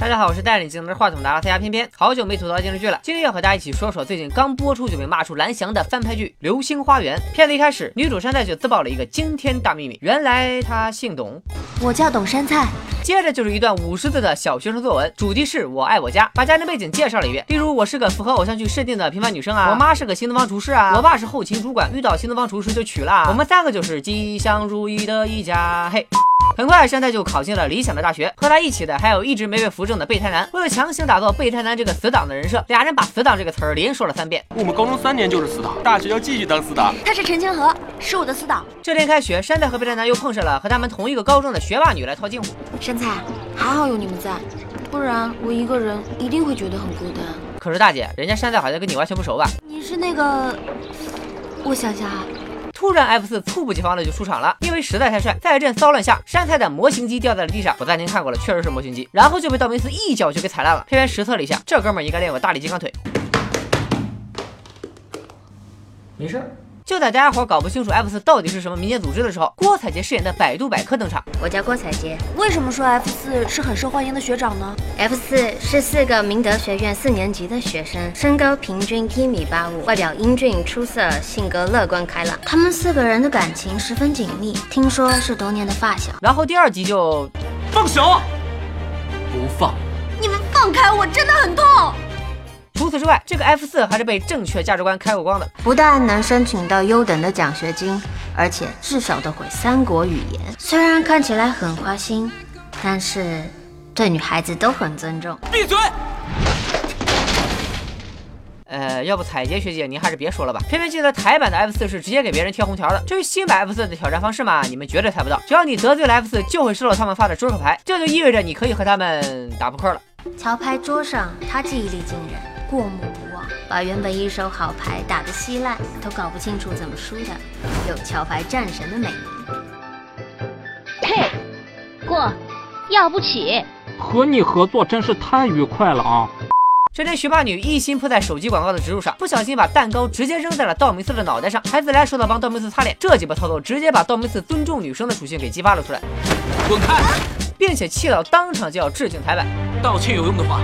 大家好，我是带领技能的话筒的阿拉斯加偏偏，好久没吐槽电视剧了，今天要和大家一起说说最近刚播出就被骂出蓝翔的翻拍剧《流星花园》。片子一开始，女主杉菜就自曝了一个惊天大秘密，原来她姓董，我叫董杉菜。接着就是一段五十字的小学生作文，主题是我爱我家，把家庭背景介绍了一遍，例如我是个符合偶像剧设定的平凡女生啊，我妈是个新东方厨师啊，我爸是后勤主管，遇到新东方厨师就娶了，我们三个就是吉祥如意的一家，嘿。很快，山菜就考进了理想的大学。和他一起的还有一直没被扶正的备胎男。为了强行打造备胎男这个死党的人设，俩人把“死党”这个词儿连说了三遍。我们高中三年就是死党，大学要继续当死党。他是陈清河，是我的死党。这天开学，山菜和备胎男又碰上了和他们同一个高中的学霸女来套近乎。山菜，还好有你们在，不然我一个人一定会觉得很孤单。可是大姐，人家山菜好像跟你完全不熟吧？你是那个……我想想啊。突然，F 四猝不及防的就出场了，因为实在太帅，在一阵骚乱下，山菜的模型机掉在了地上。我暂停看过了，确实是模型机，然后就被道明寺一脚就给踩烂了。偏偏实测了一下，这哥们应该练过大力金刚腿。没事。就在大家伙搞不清楚 F 四到底是什么民间组织的时候，郭采洁饰演的百度百科登场。我叫郭采洁。为什么说 F 四是很受欢迎的学长呢？F 四是四个明德学院四年级的学生，身高平均一米八五，外表英俊出色，性格乐观开朗。他们四个人的感情十分紧密，听说是多年的发小。然后第二集就放手，不放。你们放开我，真的很痛。除此之外，这个 F 四还是被正确价值观开过光的，不但能申请到优等的奖学金，而且至少都会三国语言。虽然看起来很花心，但是对女孩子都很尊重。闭嘴！呃，要不彩洁学姐您还是别说了吧。偏偏记得台版的 F 四是直接给别人贴红条的。至于新版 F 四的挑战方式嘛，你们绝对猜不到。只要你得罪了 F 四，就会收到他们发的桌克牌，这就意味着你可以和他们打扑克了。桥牌桌上，他记忆力惊人。过目不忘，把原本一手好牌打得稀烂，都搞不清楚怎么输的，有桥牌战神的美名。嘿，过，要不起。和你合作真是太愉快了啊！这天，学霸女一心扑在手机广告的植入上，不小心把蛋糕直接扔在了道明寺的脑袋上，还自来熟的帮道明寺擦脸。这几波操作直接把道明寺尊重女生的属性给激发了出来，滚开！并且气到当场就要致敬台版。道歉有用的话。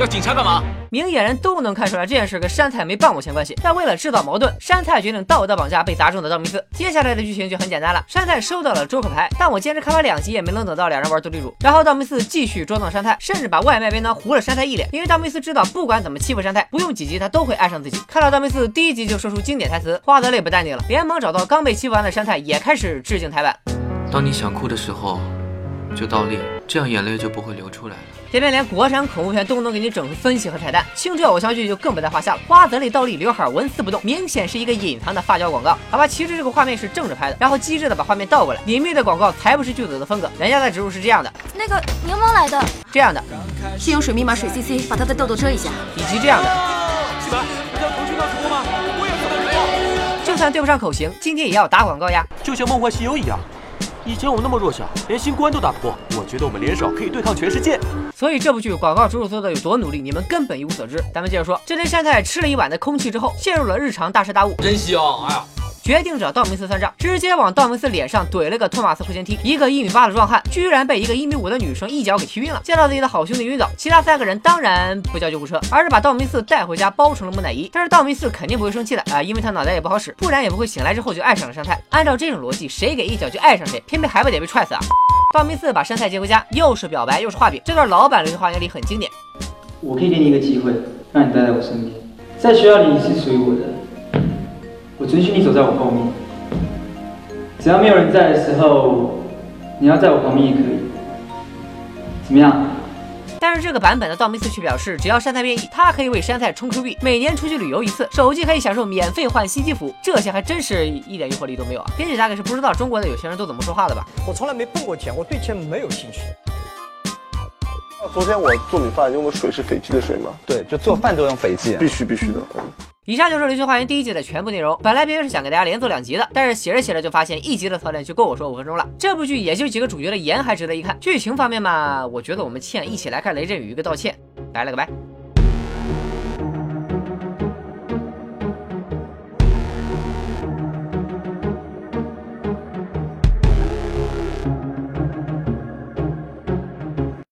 要警察干嘛？明眼人都能看出来这件事跟山菜没半毛钱关系。但为了制造矛盾，山菜决定道德绑架被砸中的道明寺。接下来的剧情就很简单了：山菜收到了周克牌，但我坚持看完两集也没能等到两人玩斗地主。然后道明寺继续捉弄山菜，甚至把外卖便当糊了山菜一脸。因为道明寺知道，不管怎么欺负山菜，不用几集他都会爱上自己。看到道明寺第一集就说出经典台词，花泽类不淡定了，连忙找到刚被欺负完的山菜，也开始致敬台版。当你想哭的时候，就倒立，这样眼泪就不会流出来了。偏偏连国产恐怖片都能给你整出分析和彩蛋，青春偶像剧就更不在话下了。花泽类倒立，刘海纹丝不动，明显是一个隐藏的发胶广告。好吧，其实这个画面是正着拍的，然后机智的把画面倒过来，隐秘的广告才不是剧组的风格。人家的植入是这样的，那个柠檬来的，这样的，先用水密码水 CC 把他的痘痘遮一下，以及这样的。西门，你要腾讯那直播吗？我也要直播。就算对不上口型，今天也要打广告呀，就像梦幻西游一样。以前我们那么弱小，连新官都打不过。我觉得我们联手可以对抗全世界。所以这部剧广告植入做的有多努力，你们根本一无所知。咱们接着说，这天山菜吃了一碗的空气之后，陷入了日常大彻大悟。真香！哎呀。决定找道明寺算账，直接往道明寺脸上怼了个托马斯回旋踢。一个一米八的壮汉，居然被一个一米五的女生一脚给踢晕了。见到自己的好兄弟晕倒，其他三个人当然不叫救护车，而是把道明寺带回家包成了木乃伊。但是道明寺肯定不会生气的。啊，因为他。脑袋也不好使，不然也不会醒来之后就爱上了山菜。按照这种逻辑，谁给一脚就爱上谁，偏偏还不得被踹死啊？道明寺把山菜接回家，又是表白又是画饼，这段老版流星花园里很经典。我可以给你一个机会，让你待在我身边，在学校里你是属于我的，我准许你走在我后面。只要没有人在的时候，你要在我旁边也可以，怎么样？但是这个版本的道明寺却表示，只要山菜愿意，他可以为山菜充 Q 币，每年出去旅游一次，手机可以享受免费换新机服，这些还真是一点诱惑力都没有啊！编剧大概是不知道中国的有钱人都怎么说话的吧？我从来没碰过钱，我对钱没有兴趣。昨天我做米饭用的水是斐济的水吗？对，就做饭都用斐济，必须必须的。以上就是《流星花园》第一季的全部内容。本来别人是想给大家连做两集的，但是写着写着就发现一集的槽点就够我说五分钟了。这部剧也就几个主角的颜还值得一看，剧情方面嘛，我觉得我们欠一起来看雷震宇一个道歉，拜了个拜。